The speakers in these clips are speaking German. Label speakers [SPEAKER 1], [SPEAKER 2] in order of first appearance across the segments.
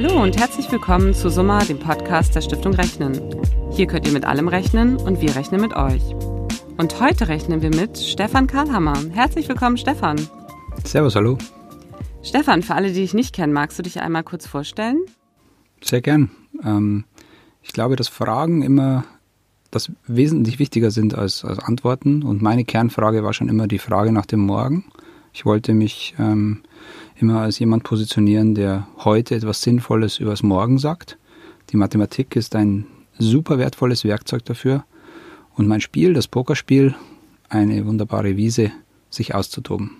[SPEAKER 1] Hallo und herzlich willkommen zu Summa, dem Podcast der Stiftung Rechnen. Hier könnt ihr mit allem rechnen und wir rechnen mit euch. Und heute rechnen wir mit Stefan Karlhammer. Herzlich willkommen, Stefan.
[SPEAKER 2] Servus, hallo.
[SPEAKER 1] Stefan, für alle, die dich nicht kennen, magst du dich einmal kurz vorstellen?
[SPEAKER 2] Sehr gern. Ähm, ich glaube, dass Fragen immer das wesentlich wichtiger sind als, als Antworten. Und meine Kernfrage war schon immer die Frage nach dem Morgen. Ich wollte mich ähm, immer als jemand positionieren, der heute etwas Sinnvolles übers Morgen sagt. Die Mathematik ist ein super wertvolles Werkzeug dafür. Und mein Spiel, das Pokerspiel, eine wunderbare Wiese, sich auszutoben.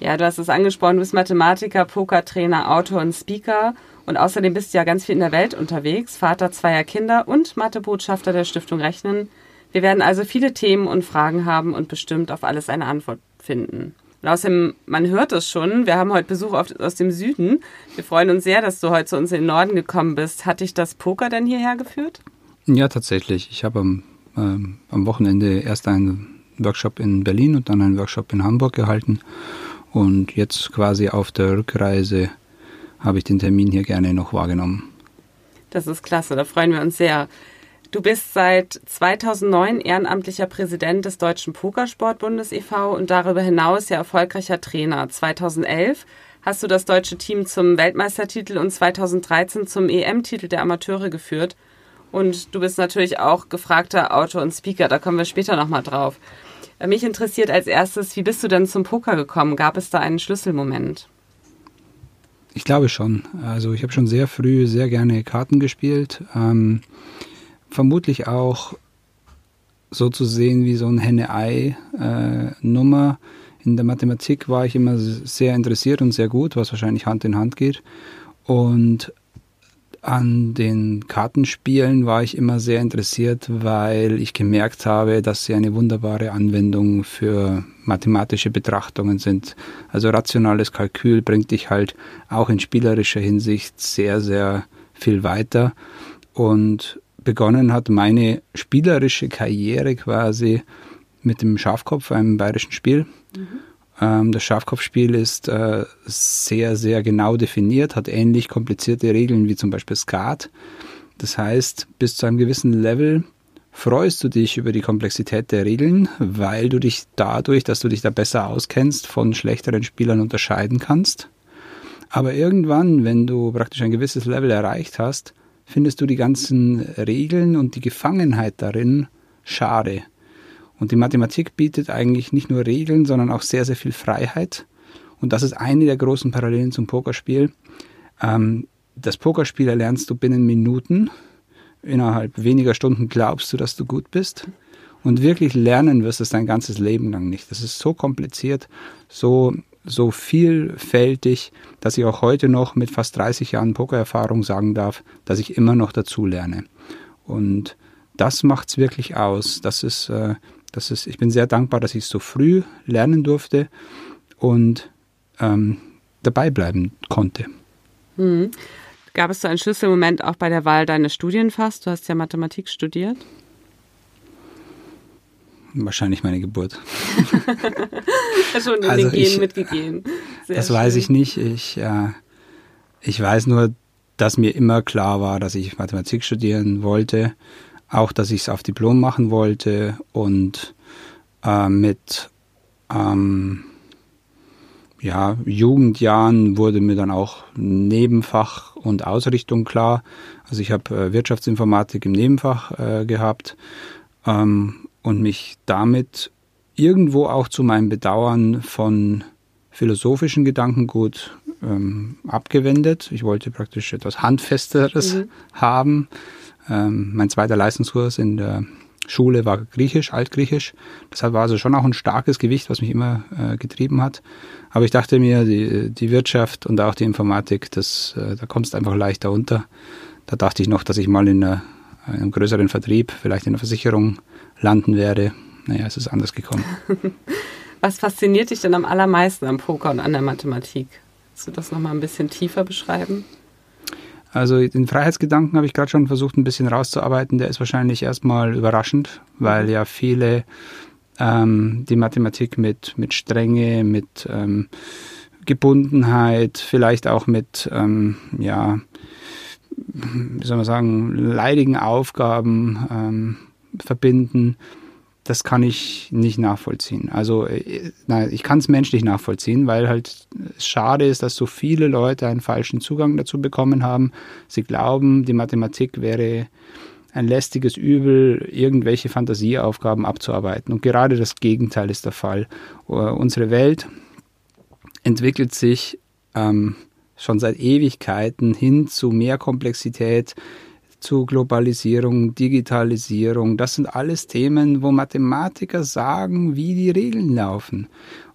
[SPEAKER 1] Ja, du hast es angesprochen, du bist Mathematiker, Pokertrainer, Autor und Speaker. Und außerdem bist du ja ganz viel in der Welt unterwegs, Vater zweier Kinder und Mathebotschafter der Stiftung Rechnen. Wir werden also viele Themen und Fragen haben und bestimmt auf alles eine Antwort finden. Und außerdem, man hört es schon, wir haben heute Besuch aus dem Süden. Wir freuen uns sehr, dass du heute zu uns in den Norden gekommen bist. Hat dich das Poker denn hierher geführt?
[SPEAKER 2] Ja, tatsächlich. Ich habe am, ähm, am Wochenende erst einen Workshop in Berlin und dann einen Workshop in Hamburg gehalten. Und jetzt quasi auf der Rückreise habe ich den Termin hier gerne noch wahrgenommen.
[SPEAKER 1] Das ist klasse, da freuen wir uns sehr. Du bist seit 2009 ehrenamtlicher Präsident des Deutschen Pokersportbundes e.V. und darüber hinaus ja erfolgreicher Trainer. 2011 hast du das deutsche Team zum Weltmeistertitel und 2013 zum EM-Titel der Amateure geführt. Und du bist natürlich auch gefragter Autor und Speaker, da kommen wir später nochmal drauf. Mich interessiert als erstes, wie bist du denn zum Poker gekommen? Gab es da einen Schlüsselmoment?
[SPEAKER 2] Ich glaube schon. Also ich habe schon sehr früh sehr gerne Karten gespielt. Ähm, vermutlich auch so zu sehen wie so ein Henne-Ei-Nummer. in der Mathematik war ich immer sehr interessiert und sehr gut, was wahrscheinlich Hand in Hand geht. Und an den Kartenspielen war ich immer sehr interessiert, weil ich gemerkt habe, dass sie eine wunderbare Anwendung für mathematische Betrachtungen sind. Also rationales Kalkül bringt dich halt auch in spielerischer Hinsicht sehr, sehr viel weiter. Und begonnen hat meine spielerische Karriere quasi mit dem Schafkopf, einem bayerischen Spiel. Mhm. Ähm, das Schafkopfspiel ist äh, sehr, sehr genau definiert, hat ähnlich komplizierte Regeln wie zum Beispiel Skat. Das heißt, bis zu einem gewissen Level freust du dich über die Komplexität der Regeln, weil du dich dadurch, dass du dich da besser auskennst, von schlechteren Spielern unterscheiden kannst. Aber irgendwann, wenn du praktisch ein gewisses Level erreicht hast, findest du die ganzen Regeln und die Gefangenheit darin schade. Und die Mathematik bietet eigentlich nicht nur Regeln, sondern auch sehr, sehr viel Freiheit. Und das ist eine der großen Parallelen zum Pokerspiel. Ähm, das Pokerspiel erlernst du binnen Minuten. Innerhalb weniger Stunden glaubst du, dass du gut bist. Und wirklich lernen wirst du es dein ganzes Leben lang nicht. Das ist so kompliziert, so, so vielfältig, dass ich auch heute noch mit fast 30 Jahren Pokererfahrung sagen darf, dass ich immer noch dazu lerne. Und das macht es wirklich aus. Das ist äh, das ist, ich bin sehr dankbar, dass ich es so früh lernen durfte und ähm, dabei bleiben konnte.
[SPEAKER 1] Hm. Gab es so einen Schlüsselmoment auch bei der Wahl deines Studienfachs? Du hast ja Mathematik studiert.
[SPEAKER 2] Wahrscheinlich meine Geburt.
[SPEAKER 1] Schon in also den Genen mitgegeben.
[SPEAKER 2] Sehr das schön. weiß ich nicht. Ich, äh, ich weiß nur, dass mir immer klar war, dass ich Mathematik studieren wollte auch, dass ich es auf Diplom machen wollte und äh, mit ähm, ja, Jugendjahren wurde mir dann auch Nebenfach und Ausrichtung klar. Also ich habe äh, Wirtschaftsinformatik im Nebenfach äh, gehabt ähm, und mich damit irgendwo auch zu meinem Bedauern von philosophischen Gedankengut ähm, abgewendet. Ich wollte praktisch etwas Handfesteres mhm. haben ähm, mein zweiter Leistungskurs in der Schule war Griechisch, Altgriechisch. Deshalb war also schon auch ein starkes Gewicht, was mich immer äh, getrieben hat. Aber ich dachte mir, die, die Wirtschaft und auch die Informatik, das, äh, da kommst du einfach leichter unter. Da dachte ich noch, dass ich mal in, einer, in einem größeren Vertrieb, vielleicht in einer Versicherung landen werde. Naja, es ist anders gekommen.
[SPEAKER 1] Was fasziniert dich denn am allermeisten am Poker und an der Mathematik? Kannst du das nochmal ein bisschen tiefer beschreiben?
[SPEAKER 2] Also den Freiheitsgedanken habe ich gerade schon versucht ein bisschen rauszuarbeiten. Der ist wahrscheinlich erstmal überraschend, weil ja viele ähm, die Mathematik mit, mit Strenge, mit ähm, Gebundenheit, vielleicht auch mit, ähm, ja, wie soll man sagen, leidigen Aufgaben ähm, verbinden, das kann ich nicht nachvollziehen. Also äh, nein, ich kann es menschlich nachvollziehen, weil halt es schade ist, dass so viele Leute einen falschen Zugang dazu bekommen haben. Sie glauben, die Mathematik wäre ein lästiges Übel, irgendwelche Fantasieaufgaben abzuarbeiten. Und gerade das Gegenteil ist der Fall. Uh, unsere Welt entwickelt sich ähm, schon seit Ewigkeiten hin zu mehr Komplexität, zu Globalisierung, Digitalisierung. Das sind alles Themen, wo Mathematiker sagen, wie die Regeln laufen.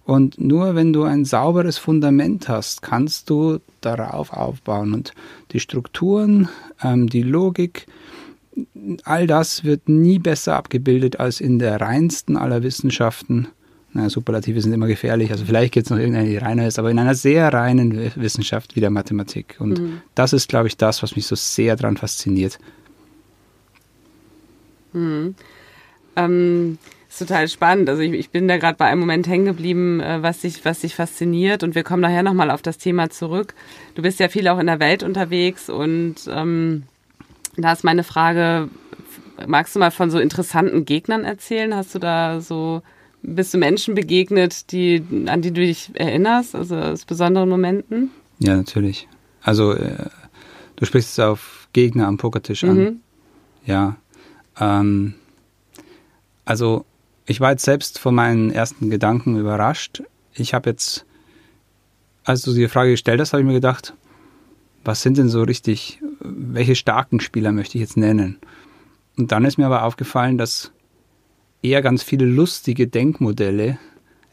[SPEAKER 2] Und nur wenn du ein sauberes Fundament hast, kannst du darauf aufbauen. Und die Strukturen, ähm, die Logik, all das wird nie besser abgebildet als in der reinsten aller Wissenschaften. Na, Superlative sind immer gefährlich, also vielleicht gibt es noch irgendeine, die reiner ist, aber in einer sehr reinen Wissenschaft wie der Mathematik. Und mhm. das ist, glaube ich, das, was mich so sehr daran fasziniert.
[SPEAKER 1] Mhm. Ähm, ist total spannend. Also ich, ich bin da gerade bei einem Moment hängen geblieben, äh, was sich was dich fasziniert. Und wir kommen nachher nochmal auf das Thema zurück. Du bist ja viel auch in der Welt unterwegs und ähm, da ist meine Frage, magst du mal von so interessanten Gegnern erzählen? Hast du da so, bist du Menschen begegnet, die, an die du dich erinnerst, also aus besonderen Momenten?
[SPEAKER 2] Ja, natürlich. Also äh, du sprichst es auf Gegner am Pokertisch an. Mhm. Ja. Ähm, also ich war jetzt selbst von meinen ersten Gedanken überrascht. Ich habe jetzt, als du die Frage gestellt hast, habe ich mir gedacht, was sind denn so richtig, welche starken Spieler möchte ich jetzt nennen? Und dann ist mir aber aufgefallen, dass eher ganz viele lustige Denkmodelle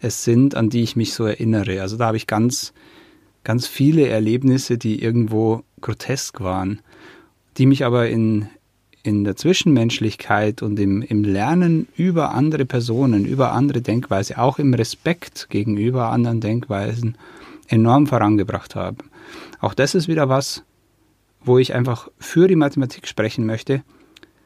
[SPEAKER 2] es sind, an die ich mich so erinnere. Also da habe ich ganz, ganz viele Erlebnisse, die irgendwo grotesk waren, die mich aber in, in der Zwischenmenschlichkeit und im, im Lernen über andere Personen, über andere Denkweise, auch im Respekt gegenüber anderen Denkweisen enorm vorangebracht haben. Auch das ist wieder was, wo ich einfach für die Mathematik sprechen möchte.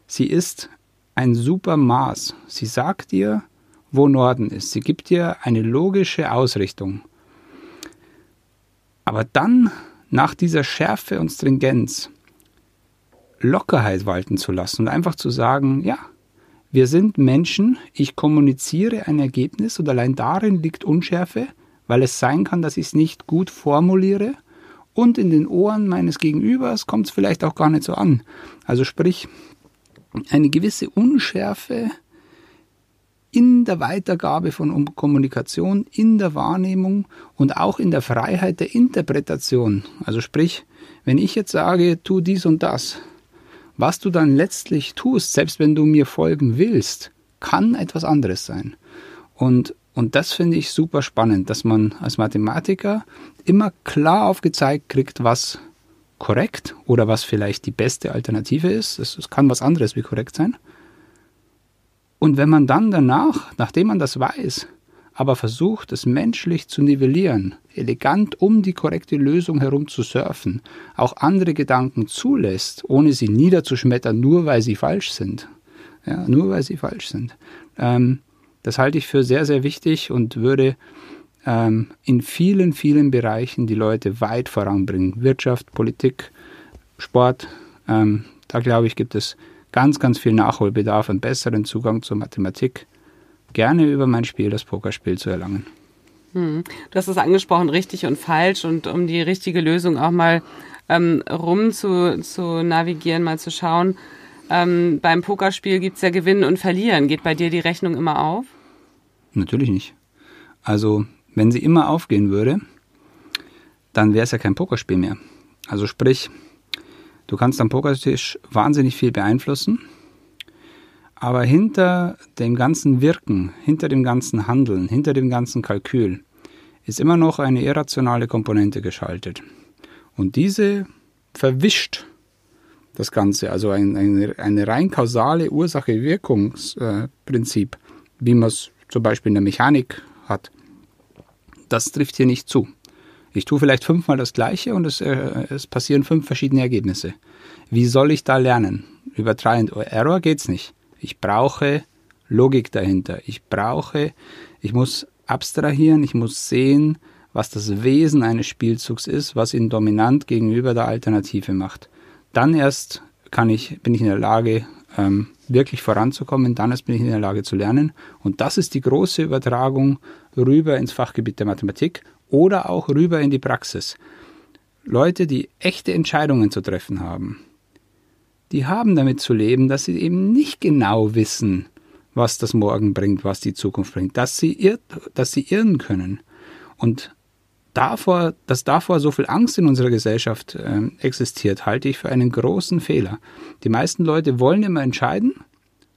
[SPEAKER 2] Sie ist ein super Maß. Sie sagt dir, wo Norden ist. Sie gibt dir eine logische Ausrichtung. Aber dann, nach dieser Schärfe und Stringenz, Lockerheit walten zu lassen und einfach zu sagen, ja, wir sind Menschen, ich kommuniziere ein Ergebnis und allein darin liegt Unschärfe, weil es sein kann, dass ich es nicht gut formuliere und in den Ohren meines Gegenübers kommt es vielleicht auch gar nicht so an. Also sprich, eine gewisse Unschärfe in der Weitergabe von Kommunikation, in der Wahrnehmung und auch in der Freiheit der Interpretation. Also sprich, wenn ich jetzt sage, tu dies und das, was du dann letztlich tust, selbst wenn du mir folgen willst, kann etwas anderes sein. Und und das finde ich super spannend, dass man als Mathematiker immer klar aufgezeigt kriegt, was korrekt oder was vielleicht die beste Alternative ist. Es kann was anderes wie korrekt sein. Und wenn man dann danach, nachdem man das weiß, aber versucht, es menschlich zu nivellieren, elegant um die korrekte Lösung herum zu surfen, auch andere Gedanken zulässt, ohne sie niederzuschmettern, nur weil sie falsch sind. Ja, nur weil sie falsch sind. Ähm, das halte ich für sehr, sehr wichtig und würde ähm, in vielen, vielen Bereichen die Leute weit voranbringen. Wirtschaft, Politik, Sport. Ähm, da glaube ich, gibt es ganz, ganz viel Nachholbedarf und besseren Zugang zur Mathematik. Gerne über mein Spiel, das Pokerspiel, zu erlangen.
[SPEAKER 1] Hm. Du hast es angesprochen, richtig und falsch und um die richtige Lösung auch mal ähm, rum zu, zu navigieren, mal zu schauen. Ähm, beim Pokerspiel gibt es ja Gewinnen und Verlieren. Geht bei dir die Rechnung immer auf?
[SPEAKER 2] Natürlich nicht. Also, wenn sie immer aufgehen würde, dann wäre es ja kein Pokerspiel mehr. Also sprich, du kannst am Pokertisch wahnsinnig viel beeinflussen, aber hinter dem ganzen Wirken, hinter dem ganzen Handeln, hinter dem ganzen Kalkül ist immer noch eine irrationale Komponente geschaltet. Und diese verwischt das Ganze, also ein, ein, eine rein kausale Ursache-Wirkungsprinzip, wie man es zum Beispiel in der Mechanik hat, das trifft hier nicht zu. Ich tue vielleicht fünfmal das Gleiche und es, äh, es passieren fünf verschiedene Ergebnisse. Wie soll ich da lernen? Über Try and Error geht's nicht. Ich brauche Logik dahinter. Ich brauche, ich muss abstrahieren, ich muss sehen, was das Wesen eines Spielzugs ist, was ihn dominant gegenüber der Alternative macht. Dann erst kann ich, bin ich in der Lage, ähm, wirklich voranzukommen, dann erst bin ich in der Lage zu lernen. Und das ist die große Übertragung rüber ins Fachgebiet der Mathematik oder auch rüber in die Praxis. Leute, die echte Entscheidungen zu treffen haben, die haben damit zu leben, dass sie eben nicht genau wissen, was das Morgen bringt, was die Zukunft bringt, dass sie, irrt, dass sie irren können. Und davor, dass davor so viel Angst in unserer Gesellschaft äh, existiert, halte ich für einen großen Fehler. Die meisten Leute wollen immer entscheiden,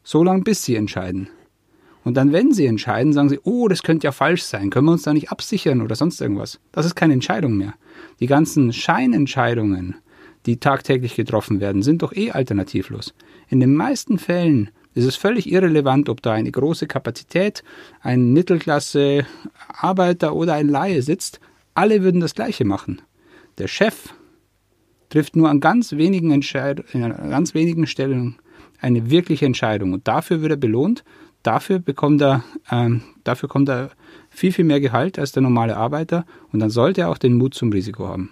[SPEAKER 2] so lange bis sie entscheiden. Und dann, wenn sie entscheiden, sagen sie, oh, das könnte ja falsch sein, können wir uns da nicht absichern oder sonst irgendwas. Das ist keine Entscheidung mehr. Die ganzen Scheinentscheidungen, die tagtäglich getroffen werden, sind doch eh alternativlos. In den meisten Fällen ist es völlig irrelevant, ob da eine große Kapazität, ein Mittelklasse-Arbeiter oder ein Laie sitzt. Alle würden das Gleiche machen. Der Chef trifft nur an ganz wenigen, Entscheid an ganz wenigen Stellen eine wirkliche Entscheidung und dafür wird er belohnt. Dafür bekommt er, ähm, dafür kommt er viel, viel mehr Gehalt als der normale Arbeiter und dann sollte er auch den Mut zum Risiko haben.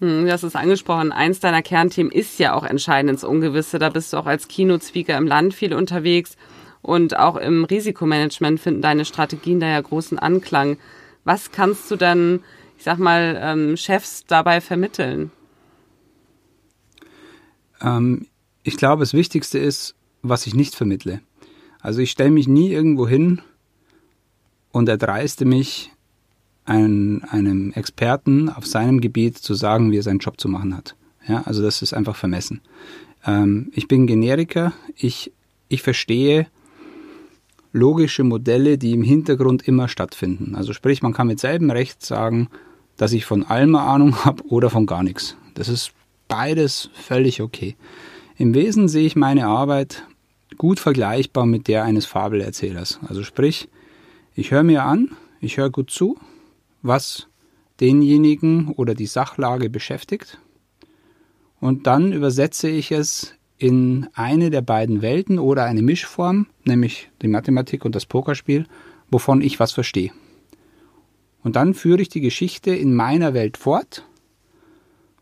[SPEAKER 1] Hm, du hast es angesprochen, eins deiner Kernthemen ist ja auch entscheidend ins Ungewisse. Da bist du auch als Keynote-Speaker im Land viel unterwegs und auch im Risikomanagement finden deine Strategien da ja großen Anklang. Was kannst du dann, ich sag mal, ähm, Chefs dabei vermitteln?
[SPEAKER 2] Ähm, ich glaube, das Wichtigste ist, was ich nicht vermittle. Also ich stelle mich nie irgendwo hin und erdreiste mich, ein, einem Experten auf seinem Gebiet zu sagen, wie er seinen Job zu machen hat. Ja, also das ist einfach vermessen. Ähm, ich bin Generiker, ich, ich verstehe logische Modelle, die im Hintergrund immer stattfinden. Also sprich, man kann mit selben Recht sagen, dass ich von allem Ahnung habe oder von gar nichts. Das ist beides völlig okay. Im Wesen sehe ich meine Arbeit gut vergleichbar mit der eines Fabelerzählers. Also sprich, ich höre mir an, ich höre gut zu, was denjenigen oder die Sachlage beschäftigt. Und dann übersetze ich es in eine der beiden Welten oder eine Mischform, nämlich die Mathematik und das Pokerspiel, wovon ich was verstehe. Und dann führe ich die Geschichte in meiner Welt fort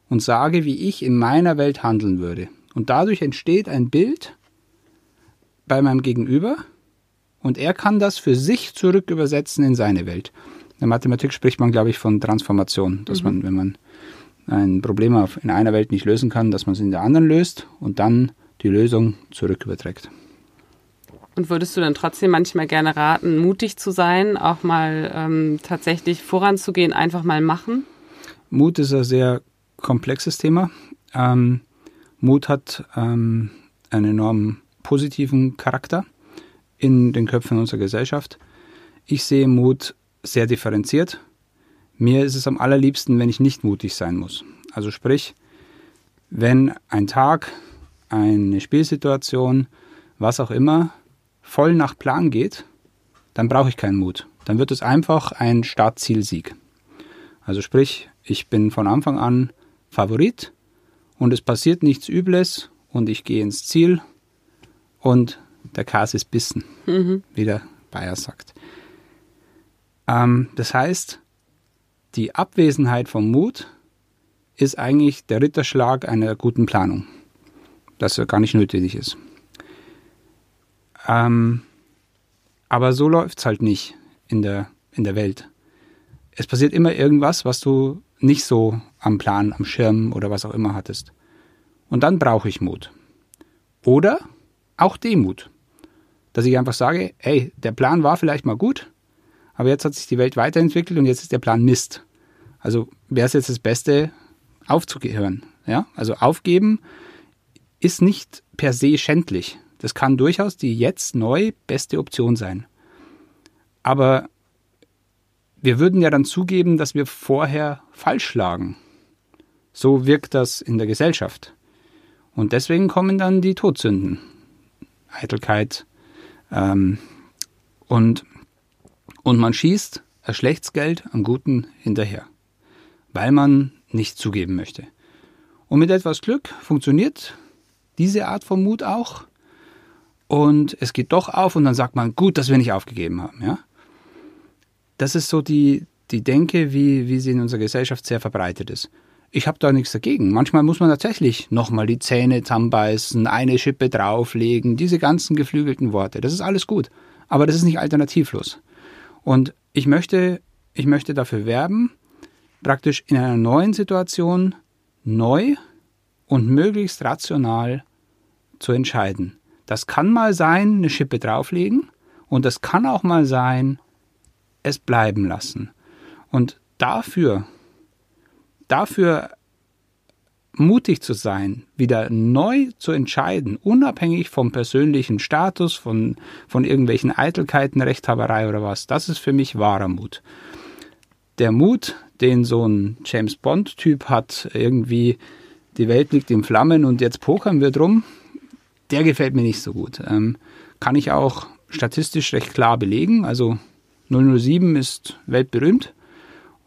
[SPEAKER 2] und sage, wie ich in meiner Welt handeln würde. Und dadurch entsteht ein Bild bei meinem Gegenüber und er kann das für sich zurück übersetzen in seine Welt der Mathematik spricht man, glaube ich, von Transformation, dass mhm. man, wenn man ein Problem in einer Welt nicht lösen kann, dass man es in der anderen löst und dann die Lösung zurück überträgt.
[SPEAKER 1] Und würdest du dann trotzdem manchmal gerne raten, mutig zu sein, auch mal ähm, tatsächlich voranzugehen, einfach mal machen?
[SPEAKER 2] Mut ist ein sehr komplexes Thema. Ähm, Mut hat ähm, einen enorm positiven Charakter in den Köpfen unserer Gesellschaft. Ich sehe Mut sehr differenziert. Mir ist es am allerliebsten, wenn ich nicht mutig sein muss. Also sprich, wenn ein Tag, eine Spielsituation, was auch immer, voll nach Plan geht, dann brauche ich keinen Mut. Dann wird es einfach ein Startzielsieg. Also sprich, ich bin von Anfang an Favorit und es passiert nichts Übles und ich gehe ins Ziel und der Kas ist bissen, mhm. wie der Bayer sagt. Ähm, das heißt, die Abwesenheit vom Mut ist eigentlich der Ritterschlag einer guten Planung, das gar nicht nötig ist. Ähm, aber so läuft es halt nicht in der, in der Welt. Es passiert immer irgendwas, was du nicht so am Plan, am Schirm oder was auch immer hattest. Und dann brauche ich Mut. Oder auch Demut. Dass ich einfach sage, ey, der Plan war vielleicht mal gut, aber jetzt hat sich die Welt weiterentwickelt und jetzt ist der Plan Mist. Also wäre es jetzt das Beste, aufzugehören. Ja? Also aufgeben ist nicht per se schändlich. Das kann durchaus die jetzt neu beste Option sein. Aber wir würden ja dann zugeben, dass wir vorher falsch lagen. So wirkt das in der Gesellschaft. Und deswegen kommen dann die Todsünden. Eitelkeit. Ähm, und und man schießt ein schlechtes am Guten hinterher, weil man nicht zugeben möchte. Und mit etwas Glück funktioniert diese Art von Mut auch. Und es geht doch auf und dann sagt man, gut, dass wir nicht aufgegeben haben. Ja? Das ist so die, die Denke, wie, wie sie in unserer Gesellschaft sehr verbreitet ist. Ich habe da nichts dagegen. Manchmal muss man tatsächlich nochmal die Zähne zusammenbeißen, eine Schippe drauflegen, diese ganzen geflügelten Worte. Das ist alles gut. Aber das ist nicht alternativlos. Und ich möchte, ich möchte dafür werben, praktisch in einer neuen Situation neu und möglichst rational zu entscheiden. Das kann mal sein, eine Schippe drauflegen und das kann auch mal sein, es bleiben lassen. Und dafür dafür mutig zu sein, wieder neu zu entscheiden, unabhängig vom persönlichen Status, von, von irgendwelchen Eitelkeiten, Rechthaberei oder was, das ist für mich wahrer Mut. Der Mut, den so ein James Bond-Typ hat, irgendwie die Welt liegt in Flammen und jetzt pokern wir drum, der gefällt mir nicht so gut. Ähm, kann ich auch statistisch recht klar belegen. Also 007 ist weltberühmt.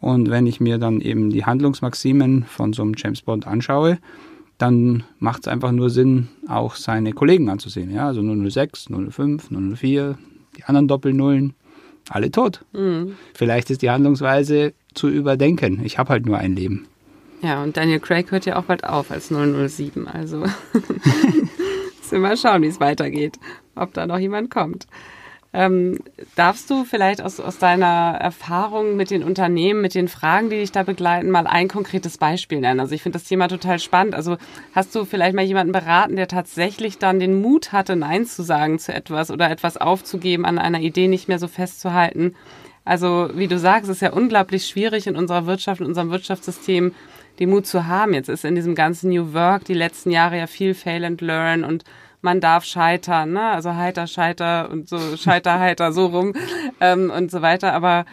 [SPEAKER 2] Und wenn ich mir dann eben die Handlungsmaximen von so einem James Bond anschaue, dann macht es einfach nur Sinn, auch seine Kollegen anzusehen. Ja, also 006, 005, 004, die anderen Doppelnullen, alle tot. Mhm. Vielleicht ist die Handlungsweise zu überdenken. Ich habe halt nur ein Leben.
[SPEAKER 1] Ja, und Daniel Craig hört ja auch bald auf als 007. Also müssen wir mal schauen, wie es weitergeht, ob da noch jemand kommt. Ähm, darfst du vielleicht aus, aus deiner Erfahrung mit den Unternehmen, mit den Fragen, die dich da begleiten, mal ein konkretes Beispiel nennen? Also ich finde das Thema total spannend. Also hast du vielleicht mal jemanden beraten, der tatsächlich dann den Mut hatte, Nein zu sagen zu etwas oder etwas aufzugeben, an einer Idee nicht mehr so festzuhalten? Also wie du sagst, ist ja unglaublich schwierig in unserer Wirtschaft, in unserem Wirtschaftssystem, den Mut zu haben. Jetzt ist in diesem ganzen New Work die letzten Jahre ja viel Fail and Learn und man darf scheitern, ne? Also heiter, scheiter und so scheiter, heiter, so rum ähm, und so weiter. Aber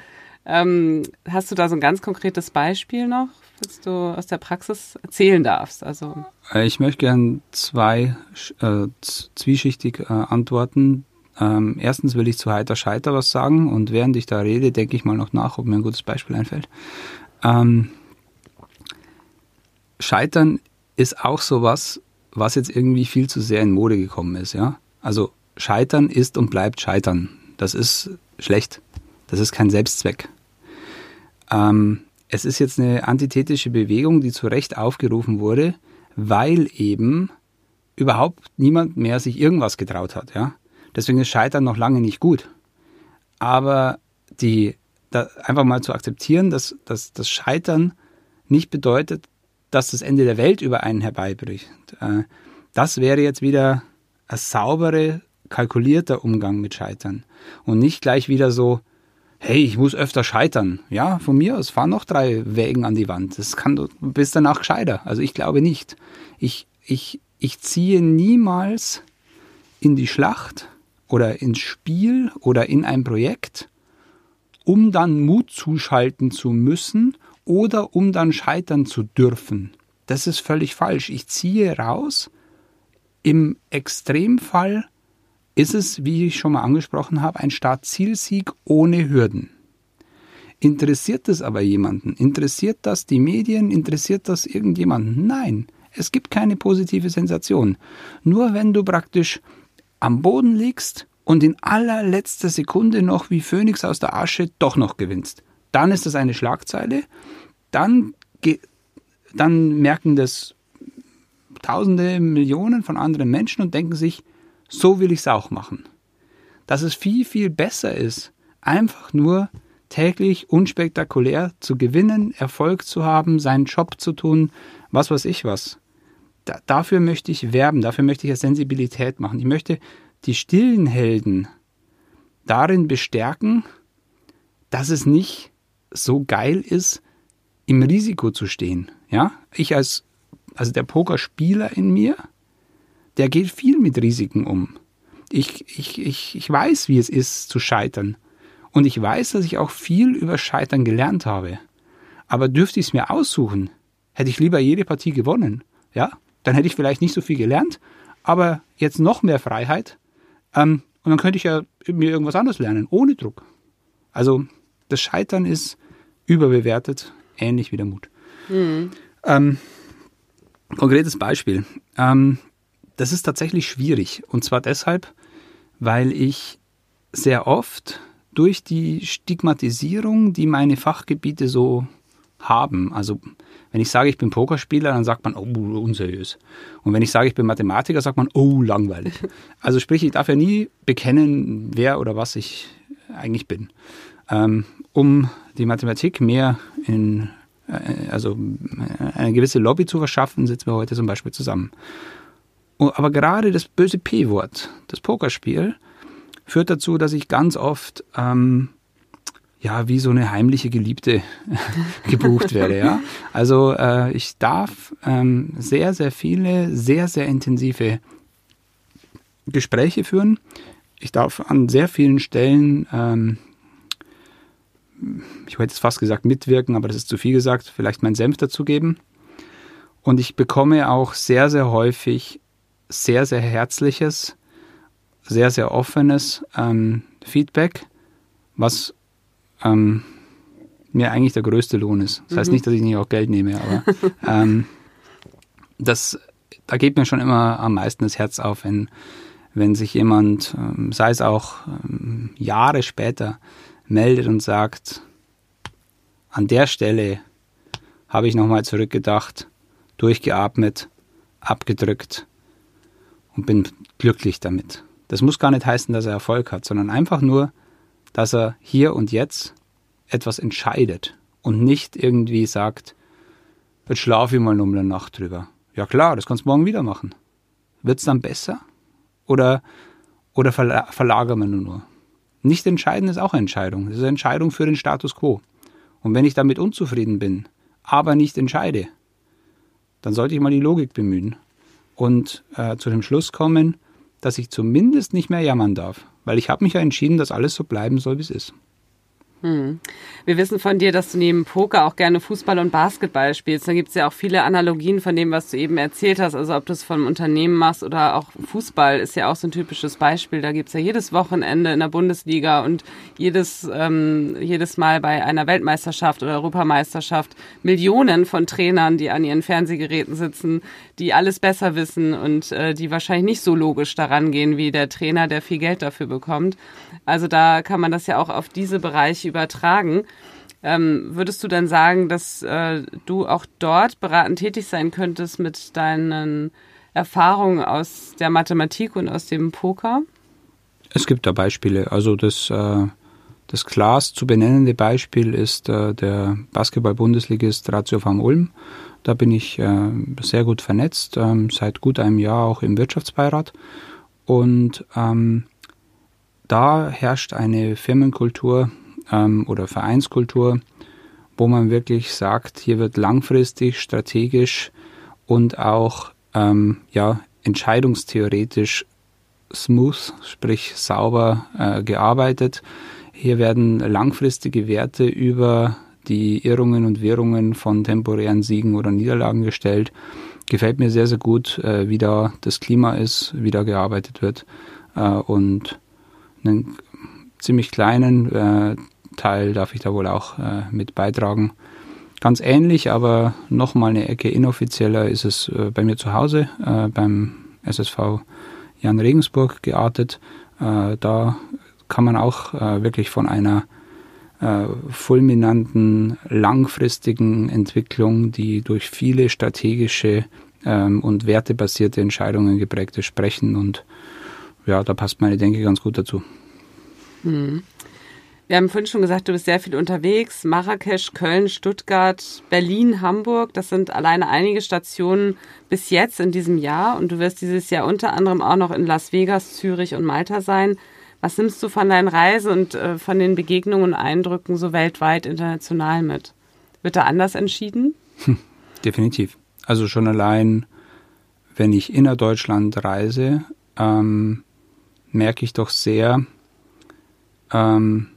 [SPEAKER 1] ähm, hast du da so ein ganz konkretes Beispiel noch, das du aus der Praxis erzählen darfst? Also
[SPEAKER 2] äh, ich möchte gern zwei äh, zwieschichtig äh, antworten. Ähm, erstens will ich zu heiter, scheiter was sagen und während ich da rede, denke ich mal noch nach, ob mir ein gutes Beispiel einfällt. Ähm, Scheitern ist auch sowas, was jetzt irgendwie viel zu sehr in Mode gekommen ist, ja. Also Scheitern ist und bleibt Scheitern. Das ist schlecht. Das ist kein Selbstzweck. Ähm, es ist jetzt eine antithetische Bewegung, die zu Recht aufgerufen wurde, weil eben überhaupt niemand mehr sich irgendwas getraut hat, ja. Deswegen ist Scheitern noch lange nicht gut. Aber die, da einfach mal zu akzeptieren, dass, dass das Scheitern nicht bedeutet, dass das Ende der Welt über einen herbeibricht. Äh, das wäre jetzt wieder ein sauberer, kalkulierter Umgang mit Scheitern. Und nicht gleich wieder so, hey, ich muss öfter scheitern. Ja, von mir aus, fahr noch drei Wägen an die Wand. Das kann du bist danach gescheiter. Also ich glaube nicht. Ich, ich, ich ziehe niemals in die Schlacht oder ins Spiel oder in ein Projekt, um dann Mut zuschalten zu müssen oder um dann scheitern zu dürfen. Das ist völlig falsch. Ich ziehe raus. Im Extremfall ist es, wie ich schon mal angesprochen habe, ein Start-Zielsieg ohne Hürden. Interessiert das aber jemanden? Interessiert das die Medien? Interessiert das irgendjemanden? Nein, es gibt keine positive Sensation. Nur wenn du praktisch am Boden liegst und in allerletzter Sekunde noch wie Phönix aus der Asche doch noch gewinnst dann ist das eine Schlagzeile, dann, dann merken das Tausende, Millionen von anderen Menschen und denken sich, so will ich es auch machen. Dass es viel, viel besser ist, einfach nur täglich unspektakulär zu gewinnen, Erfolg zu haben, seinen Job zu tun, was weiß ich was. Da, dafür möchte ich werben, dafür möchte ich ja Sensibilität machen. Ich möchte die stillen Helden darin bestärken, dass es nicht so geil ist, im Risiko zu stehen. Ja, ich als, also der Pokerspieler in mir, der geht viel mit Risiken um. Ich, ich, ich, ich weiß, wie es ist, zu scheitern. Und ich weiß, dass ich auch viel über Scheitern gelernt habe. Aber dürfte ich es mir aussuchen, hätte ich lieber jede Partie gewonnen. Ja, dann hätte ich vielleicht nicht so viel gelernt, aber jetzt noch mehr Freiheit. Ähm, und dann könnte ich ja mir irgendwas anderes lernen, ohne Druck. Also das Scheitern ist überbewertet, ähnlich wie der Mut. Mhm. Ähm, konkretes Beispiel. Ähm, das ist tatsächlich schwierig. Und zwar deshalb, weil ich sehr oft durch die Stigmatisierung, die meine Fachgebiete so haben. Also wenn ich sage, ich bin Pokerspieler, dann sagt man, oh, unseriös. Und wenn ich sage, ich bin Mathematiker, sagt man, oh, langweilig. Also sprich, ich darf ja nie bekennen, wer oder was ich eigentlich bin. Ähm, um die Mathematik mehr in, äh, also eine gewisse Lobby zu verschaffen, sitzen wir heute zum Beispiel zusammen. Aber gerade das böse P-Wort, das Pokerspiel, führt dazu, dass ich ganz oft ähm, ja wie so eine heimliche Geliebte gebucht werde. Ja? Also äh, ich darf ähm, sehr, sehr viele, sehr, sehr intensive Gespräche führen. Ich darf an sehr vielen Stellen, ähm, ich hätte jetzt fast gesagt mitwirken, aber das ist zu viel gesagt, vielleicht meinen Senf dazugeben. Und ich bekomme auch sehr, sehr häufig sehr, sehr herzliches, sehr, sehr offenes ähm, Feedback, was ähm, mir eigentlich der größte Lohn ist. Das mhm. heißt nicht, dass ich nicht auch Geld nehme, aber ähm, das, da geht mir schon immer am meisten das Herz auf, wenn, wenn sich jemand, ähm, sei es auch ähm, Jahre später, meldet und sagt, an der Stelle habe ich nochmal zurückgedacht, durchgeatmet, abgedrückt und bin glücklich damit. Das muss gar nicht heißen, dass er Erfolg hat, sondern einfach nur, dass er hier und jetzt etwas entscheidet und nicht irgendwie sagt, jetzt schlafe ich mal um eine Nacht drüber. Ja klar, das kannst du morgen wieder machen. Wird es dann besser? Oder, oder verlagern wir nur? Nicht entscheiden ist auch Entscheidung. Das ist eine Entscheidung für den Status quo. Und wenn ich damit unzufrieden bin, aber nicht entscheide, dann sollte ich mal die Logik bemühen und äh, zu dem Schluss kommen, dass ich zumindest nicht mehr jammern darf, weil ich habe mich ja entschieden, dass alles so bleiben soll, wie es ist.
[SPEAKER 1] Hm. Wir wissen von dir, dass du neben Poker auch gerne Fußball und Basketball spielst. Da gibt es ja auch viele Analogien von dem, was du eben erzählt hast. Also ob du es vom Unternehmen machst oder auch Fußball ist ja auch so ein typisches Beispiel. Da gibt es ja jedes Wochenende in der Bundesliga und jedes, ähm, jedes Mal bei einer Weltmeisterschaft oder Europameisterschaft Millionen von Trainern, die an ihren Fernsehgeräten sitzen, die alles besser wissen und äh, die wahrscheinlich nicht so logisch daran gehen wie der Trainer, der viel Geld dafür bekommt. Also da kann man das ja auch auf diese Bereiche übertragen. Ähm, würdest du dann sagen, dass äh, du auch dort beratend tätig sein könntest mit deinen Erfahrungen aus der Mathematik und aus dem Poker?
[SPEAKER 2] Es gibt da Beispiele. Also das, äh, das klarst zu benennende Beispiel ist äh, der Basketball-Bundesligist Ratio van Ulm. Da bin ich äh, sehr gut vernetzt, ähm, seit gut einem Jahr auch im Wirtschaftsbeirat. Und ähm, da herrscht eine Firmenkultur, ähm, oder Vereinskultur, wo man wirklich sagt, hier wird langfristig, strategisch und auch ähm, ja, entscheidungstheoretisch smooth, sprich sauber äh, gearbeitet. Hier werden langfristige Werte über die Irrungen und Wirrungen von temporären Siegen oder Niederlagen gestellt. Gefällt mir sehr, sehr gut, äh, wie da das Klima ist, wie da gearbeitet wird äh, und einen ziemlich kleinen äh, Teil darf ich da wohl auch äh, mit beitragen. Ganz ähnlich, aber nochmal eine Ecke inoffizieller ist es äh, bei mir zu Hause äh, beim SSV Jan Regensburg geartet. Äh, da kann man auch äh, wirklich von einer äh, fulminanten, langfristigen Entwicklung, die durch viele strategische ähm, und wertebasierte Entscheidungen geprägt ist, sprechen. Und ja, da passt meine Denke ganz gut dazu.
[SPEAKER 1] Mhm. Wir haben vorhin schon gesagt, du bist sehr viel unterwegs. Marrakesch, Köln, Stuttgart, Berlin, Hamburg. Das sind alleine einige Stationen bis jetzt in diesem Jahr. Und du wirst dieses Jahr unter anderem auch noch in Las Vegas, Zürich und Malta sein. Was nimmst du von deinen Reisen und äh, von den Begegnungen und Eindrücken so weltweit, international mit? Wird da anders entschieden?
[SPEAKER 2] Hm, definitiv. Also schon allein, wenn ich innerdeutschland reise, ähm, merke ich doch sehr, ähm,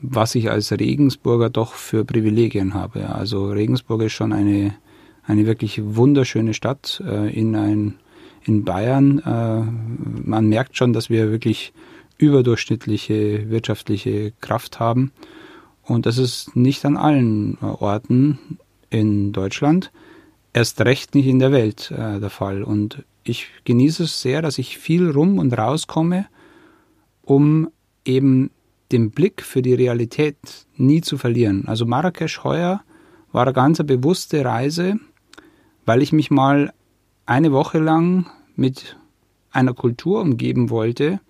[SPEAKER 2] was ich als Regensburger doch für Privilegien habe. Also Regensburg ist schon eine, eine wirklich wunderschöne Stadt äh, in, ein, in Bayern. Äh, man merkt schon, dass wir wirklich überdurchschnittliche wirtschaftliche Kraft haben. Und das ist nicht an allen Orten in Deutschland, erst recht nicht in der Welt äh, der Fall. Und ich genieße es sehr, dass ich viel rum und rauskomme, um eben den Blick für die Realität nie zu verlieren. Also Marrakesch heuer war eine ganz bewusste Reise, weil ich mich mal eine Woche lang mit einer Kultur umgeben wollte,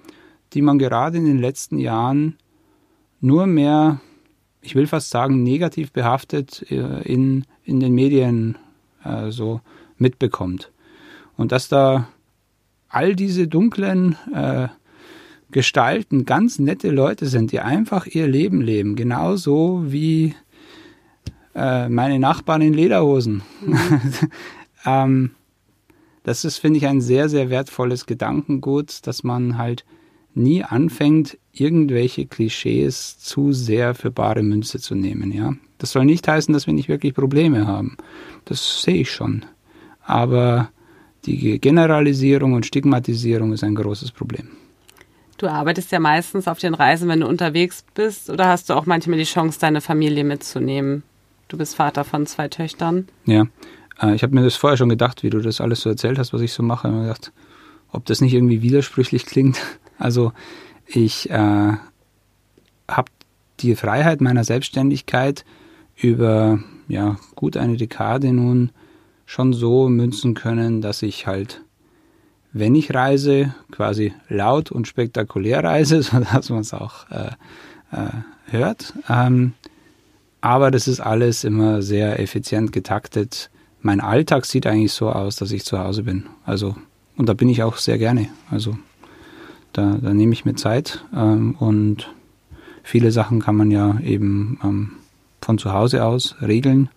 [SPEAKER 2] die man gerade in den letzten Jahren nur mehr, ich will fast sagen, negativ behaftet äh, in, in den Medien äh, so mitbekommt. Und dass da all diese dunklen äh, Gestalten ganz nette Leute sind, die einfach ihr Leben leben, genauso wie äh, meine Nachbarn in Lederhosen. Mhm. ähm, das ist, finde ich, ein sehr, sehr wertvolles Gedankengut, dass man halt nie anfängt, irgendwelche Klischees zu sehr für bare Münze zu nehmen. Ja, das soll nicht heißen, dass wir nicht wirklich Probleme haben. Das sehe ich schon. Aber die Generalisierung und Stigmatisierung ist ein großes Problem.
[SPEAKER 1] Du arbeitest ja meistens auf den Reisen, wenn du unterwegs bist, oder hast du auch manchmal die Chance, deine Familie mitzunehmen? Du bist Vater von zwei Töchtern.
[SPEAKER 2] Ja, äh, ich habe mir das vorher schon gedacht, wie du das alles so erzählt hast, was ich so mache. Ich habe mir gedacht, ob das nicht irgendwie widersprüchlich klingt. Also ich äh, habe die Freiheit meiner Selbstständigkeit über ja, gut eine Dekade nun schon so münzen können, dass ich halt, wenn ich reise, quasi laut und spektakulär reise, sodass man es auch äh, äh, hört. Ähm, aber das ist alles immer sehr effizient getaktet. Mein Alltag sieht eigentlich so aus, dass ich zu Hause bin. Also, und da bin ich auch sehr gerne. Also, da, da nehme ich mir Zeit ähm, und viele Sachen kann man ja eben ähm, von zu Hause aus regeln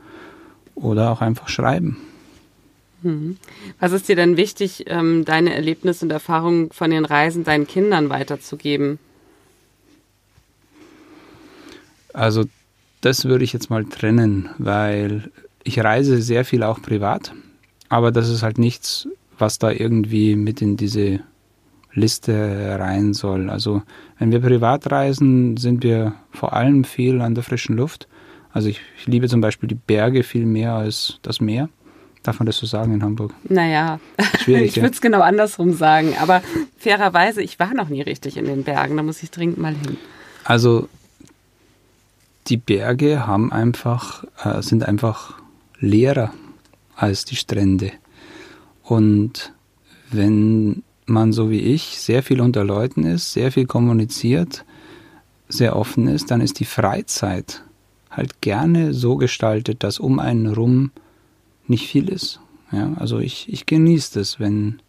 [SPEAKER 2] oder auch einfach schreiben.
[SPEAKER 1] Mhm. Was ist dir denn wichtig, ähm, deine Erlebnisse und Erfahrungen von den Reisen deinen Kindern weiterzugeben?
[SPEAKER 2] Also das würde ich jetzt mal trennen, weil ich reise sehr viel auch privat, aber das ist halt nichts, was da irgendwie mit in diese Liste rein soll. Also wenn wir privat reisen, sind wir vor allem viel an der frischen Luft. Also ich, ich liebe zum Beispiel die Berge viel mehr als das Meer. Darf man das so sagen in Hamburg?
[SPEAKER 1] Naja, Schwierig, ich würde es genau andersrum sagen. Aber fairerweise, ich war noch nie richtig in den Bergen. Da muss ich dringend mal hin.
[SPEAKER 2] Also die Berge haben einfach, äh, sind einfach leerer als die Strände. Und wenn man so wie ich sehr viel unter Leuten ist, sehr viel kommuniziert, sehr offen ist, dann ist die Freizeit halt gerne so gestaltet, dass um einen rum nicht viel ist. Ja, also ich, ich genieße das, wenn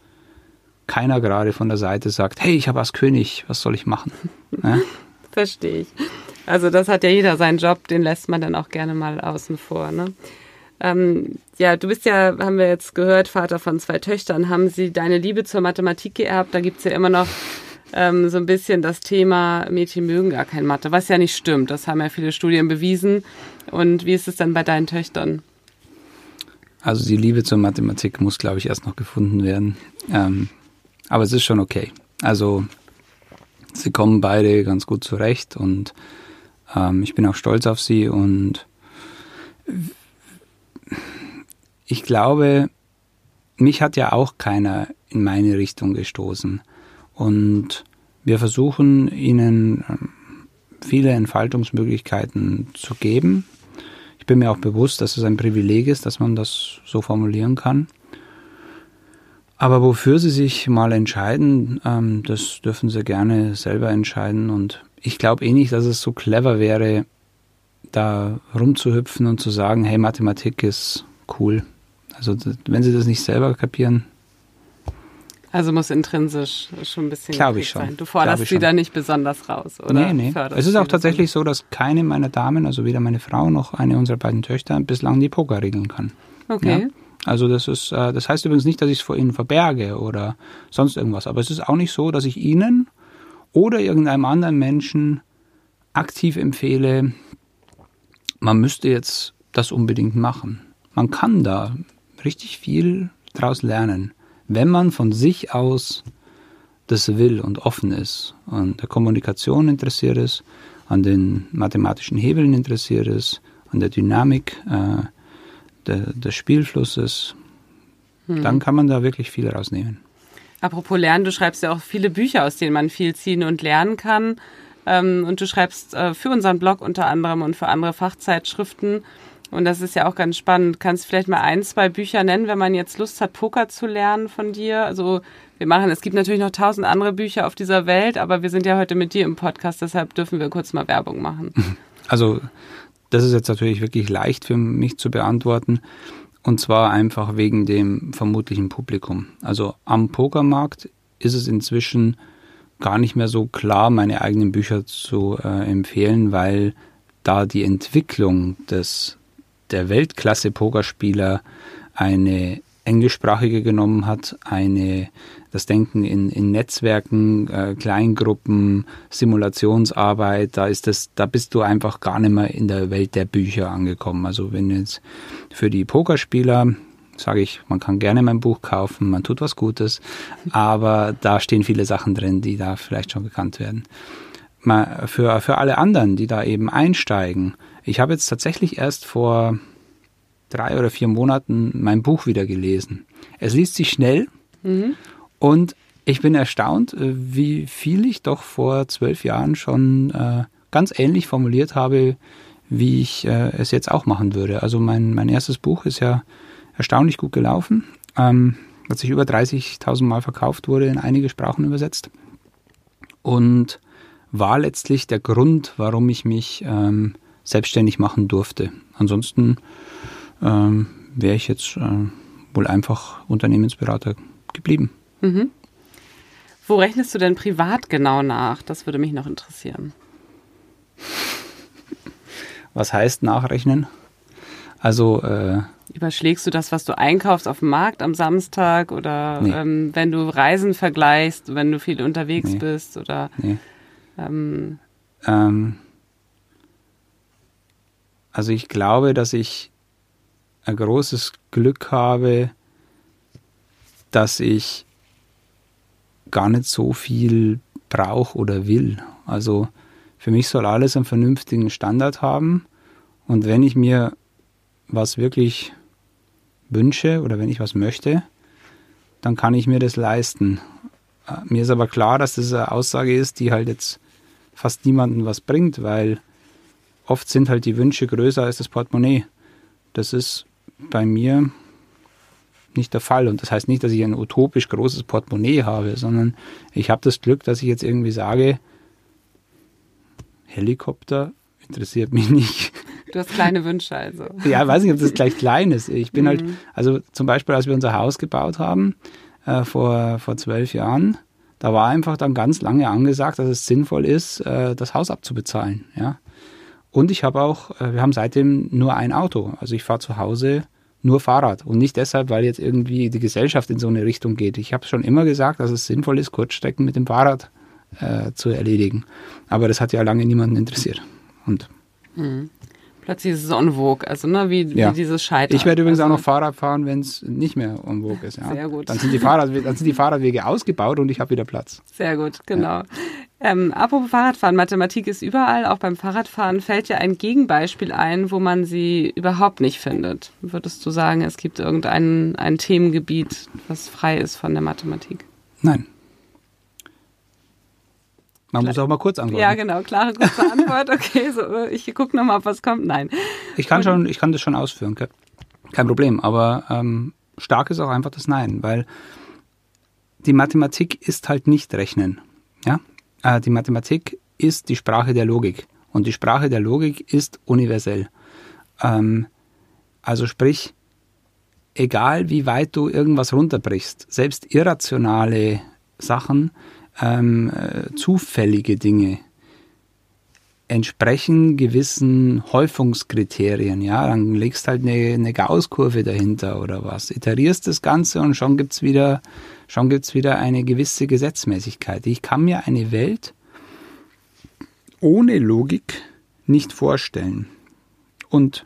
[SPEAKER 2] keiner gerade von der Seite sagt, hey, ich habe als König, was soll ich machen? Ja?
[SPEAKER 1] Verstehe ich. Also das hat ja jeder seinen Job, den lässt man dann auch gerne mal außen vor. Ne? Ähm, ja, du bist ja, haben wir jetzt gehört, Vater von zwei Töchtern. Haben sie deine Liebe zur Mathematik geerbt? Da gibt es ja immer noch ähm, so ein bisschen das Thema, Mädchen mögen gar kein Mathe, was ja nicht stimmt. Das haben ja viele Studien bewiesen. Und wie ist es denn bei deinen Töchtern?
[SPEAKER 2] Also die Liebe zur Mathematik muss, glaube ich, erst noch gefunden werden. Ähm, aber es ist schon okay. Also sie kommen beide ganz gut zurecht und ähm, ich bin auch stolz auf sie und ich glaube, mich hat ja auch keiner in meine Richtung gestoßen. Und wir versuchen ihnen ähm, viele Entfaltungsmöglichkeiten zu geben bin mir auch bewusst, dass es ein Privileg ist, dass man das so formulieren kann. Aber wofür sie sich mal entscheiden, ähm, das dürfen sie gerne selber entscheiden. Und ich glaube eh nicht, dass es so clever wäre, da rumzuhüpfen und zu sagen, hey, Mathematik ist cool. Also wenn sie das nicht selber kapieren,
[SPEAKER 1] also muss intrinsisch schon ein bisschen
[SPEAKER 2] Glaube ich schon. sein.
[SPEAKER 1] Du forderst sie da nicht besonders raus, oder?
[SPEAKER 2] Nee, nee. Es ist auch tatsächlich so, dass keine meiner Damen, also weder meine Frau noch eine unserer beiden Töchter, bislang die Poker regeln kann.
[SPEAKER 1] Okay.
[SPEAKER 2] Ja? Also das ist, äh, das heißt übrigens nicht, dass ich es vor ihnen verberge oder sonst irgendwas. Aber es ist auch nicht so, dass ich ihnen oder irgendeinem anderen Menschen aktiv empfehle, man müsste jetzt das unbedingt machen. Man kann da richtig viel draus lernen wenn man von sich aus das will und offen ist, an der Kommunikation interessiert ist, an den mathematischen Hebeln interessiert ist, an der Dynamik äh, der, des Spielflusses, hm. dann kann man da wirklich viel rausnehmen.
[SPEAKER 1] Apropos Lernen, du schreibst ja auch viele Bücher, aus denen man viel ziehen und lernen kann. Ähm, und du schreibst äh, für unseren Blog unter anderem und für andere Fachzeitschriften. Und das ist ja auch ganz spannend. Kannst du vielleicht mal ein, zwei Bücher nennen, wenn man jetzt Lust hat, Poker zu lernen von dir? Also wir machen, es gibt natürlich noch tausend andere Bücher auf dieser Welt, aber wir sind ja heute mit dir im Podcast, deshalb dürfen wir kurz mal Werbung machen.
[SPEAKER 2] Also das ist jetzt natürlich wirklich leicht für mich zu beantworten. Und zwar einfach wegen dem vermutlichen Publikum. Also am Pokermarkt ist es inzwischen gar nicht mehr so klar, meine eigenen Bücher zu äh, empfehlen, weil da die Entwicklung des, der Weltklasse-Pokerspieler eine englischsprachige genommen hat, eine das Denken in, in Netzwerken, äh, Kleingruppen, Simulationsarbeit, da ist das, da bist du einfach gar nicht mehr in der Welt der Bücher angekommen. Also wenn jetzt für die Pokerspieler sage ich, man kann gerne mein Buch kaufen, man tut was Gutes, aber da stehen viele Sachen drin, die da vielleicht schon bekannt werden. Für, für alle anderen, die da eben einsteigen, ich habe jetzt tatsächlich erst vor drei oder vier Monaten mein Buch wieder gelesen. Es liest sich schnell mhm. und ich bin erstaunt, äh, wie viel ich doch vor zwölf Jahren schon äh, ganz ähnlich formuliert habe, wie ich äh, es jetzt auch machen würde. Also mein, mein erstes Buch ist ja erstaunlich gut gelaufen, ähm, hat sich über 30.000 Mal verkauft, wurde in einige Sprachen übersetzt und war letztlich der Grund, warum ich mich ähm, selbstständig machen durfte. Ansonsten ähm, wäre ich jetzt äh, wohl einfach Unternehmensberater geblieben. Mhm.
[SPEAKER 1] Wo rechnest du denn privat genau nach? Das würde mich noch interessieren.
[SPEAKER 2] Was heißt nachrechnen? Also äh,
[SPEAKER 1] überschlägst du das, was du einkaufst auf dem Markt am Samstag oder nee. ähm, wenn du Reisen vergleichst, wenn du viel unterwegs nee. bist oder nee. ähm, ähm,
[SPEAKER 2] also ich glaube, dass ich ein großes Glück habe, dass ich gar nicht so viel brauche oder will. Also für mich soll alles einen vernünftigen Standard haben. Und wenn ich mir was wirklich wünsche oder wenn ich was möchte, dann kann ich mir das leisten. Mir ist aber klar, dass das eine Aussage ist, die halt jetzt fast niemandem was bringt, weil oft sind halt die Wünsche größer als das Portemonnaie. Das ist bei mir nicht der Fall. Und das heißt nicht, dass ich ein utopisch großes Portemonnaie habe, sondern ich habe das Glück, dass ich jetzt irgendwie sage, Helikopter interessiert mich nicht.
[SPEAKER 1] Du hast kleine Wünsche also.
[SPEAKER 2] Ja, weiß nicht, ob das gleich klein ist. Ich bin halt, mhm. halt, also zum Beispiel, als wir unser Haus gebaut haben, äh, vor, vor zwölf Jahren, da war einfach dann ganz lange angesagt, dass es sinnvoll ist, äh, das Haus abzubezahlen. Ja? Und ich habe auch, äh, wir haben seitdem nur ein Auto. Also ich fahre zu Hause nur Fahrrad. Und nicht deshalb, weil jetzt irgendwie die Gesellschaft in so eine Richtung geht. Ich habe schon immer gesagt, dass es sinnvoll ist, Kurzstrecken mit dem Fahrrad äh, zu erledigen. Aber das hat ja lange niemanden interessiert. Und
[SPEAKER 1] mhm. Plötzlich ist es en vogue, also ne, wie, ja. wie dieses Scheitern.
[SPEAKER 2] Ich werde übrigens also, auch noch Fahrrad fahren, wenn es nicht mehr en vogue ist. Ja. Sehr gut. Dann sind, die Fahrrad, dann sind die Fahrradwege ausgebaut und ich habe wieder Platz.
[SPEAKER 1] Sehr gut, genau. Ja. Ähm, apropos Fahrradfahren, Mathematik ist überall, auch beim Fahrradfahren fällt ja ein Gegenbeispiel ein, wo man sie überhaupt nicht findet. Würdest du sagen, es gibt irgendein ein Themengebiet, was frei ist von der Mathematik?
[SPEAKER 2] Nein. Man muss auch mal kurz antworten.
[SPEAKER 1] Ja, genau, klare, kurze Antwort. Okay, so, ich gucke nochmal, ob was kommt. Nein.
[SPEAKER 2] Ich kann schon, ich kann das schon ausführen, kein Problem. Aber ähm, stark ist auch einfach das Nein, weil die Mathematik ist halt nicht Rechnen. Ja? Äh, die Mathematik ist die Sprache der Logik. Und die Sprache der Logik ist universell. Ähm, also sprich, egal wie weit du irgendwas runterbrichst, selbst irrationale Sachen, ähm, äh, zufällige Dinge entsprechen gewissen Häufungskriterien. Ja, dann legst halt eine, eine Gaußkurve dahinter oder was. Iterierst das Ganze und schon gibt's wieder, wieder eine gewisse Gesetzmäßigkeit. Ich kann mir eine Welt ohne Logik nicht vorstellen. Und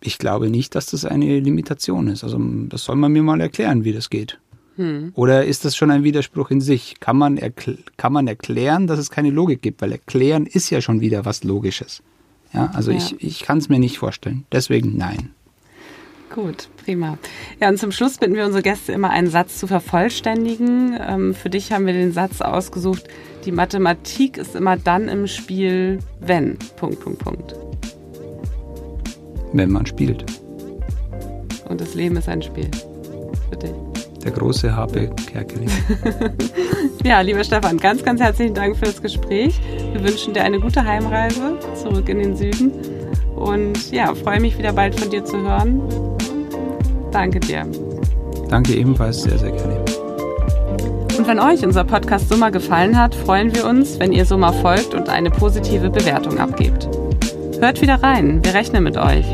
[SPEAKER 2] ich glaube nicht, dass das eine Limitation ist. Also das soll man mir mal erklären, wie das geht. Hm. Oder ist das schon ein Widerspruch in sich? Kann man, kann man erklären, dass es keine Logik gibt? Weil erklären ist ja schon wieder was Logisches. Ja, also ja. ich, ich kann es mir nicht vorstellen. Deswegen nein.
[SPEAKER 1] Gut, prima. Ja, und zum Schluss bitten wir unsere Gäste immer einen Satz zu vervollständigen. Ähm, für dich haben wir den Satz ausgesucht, Die Mathematik ist immer dann im Spiel, wenn. Punkt, Punkt, Punkt.
[SPEAKER 2] Wenn man spielt.
[SPEAKER 1] Und das Leben ist ein Spiel. Für dich.
[SPEAKER 2] Der große Habe Kerkeling.
[SPEAKER 1] ja, lieber Stefan, ganz, ganz herzlichen Dank für das Gespräch. Wir wünschen dir eine gute Heimreise zurück in den Süden. Und ja, freue mich wieder bald von dir zu hören. Danke dir.
[SPEAKER 2] Danke ebenfalls sehr, sehr gerne.
[SPEAKER 1] Und wenn euch unser Podcast Summer gefallen hat, freuen wir uns, wenn ihr Summer folgt und eine positive Bewertung abgebt. Hört wieder rein, wir rechnen mit euch.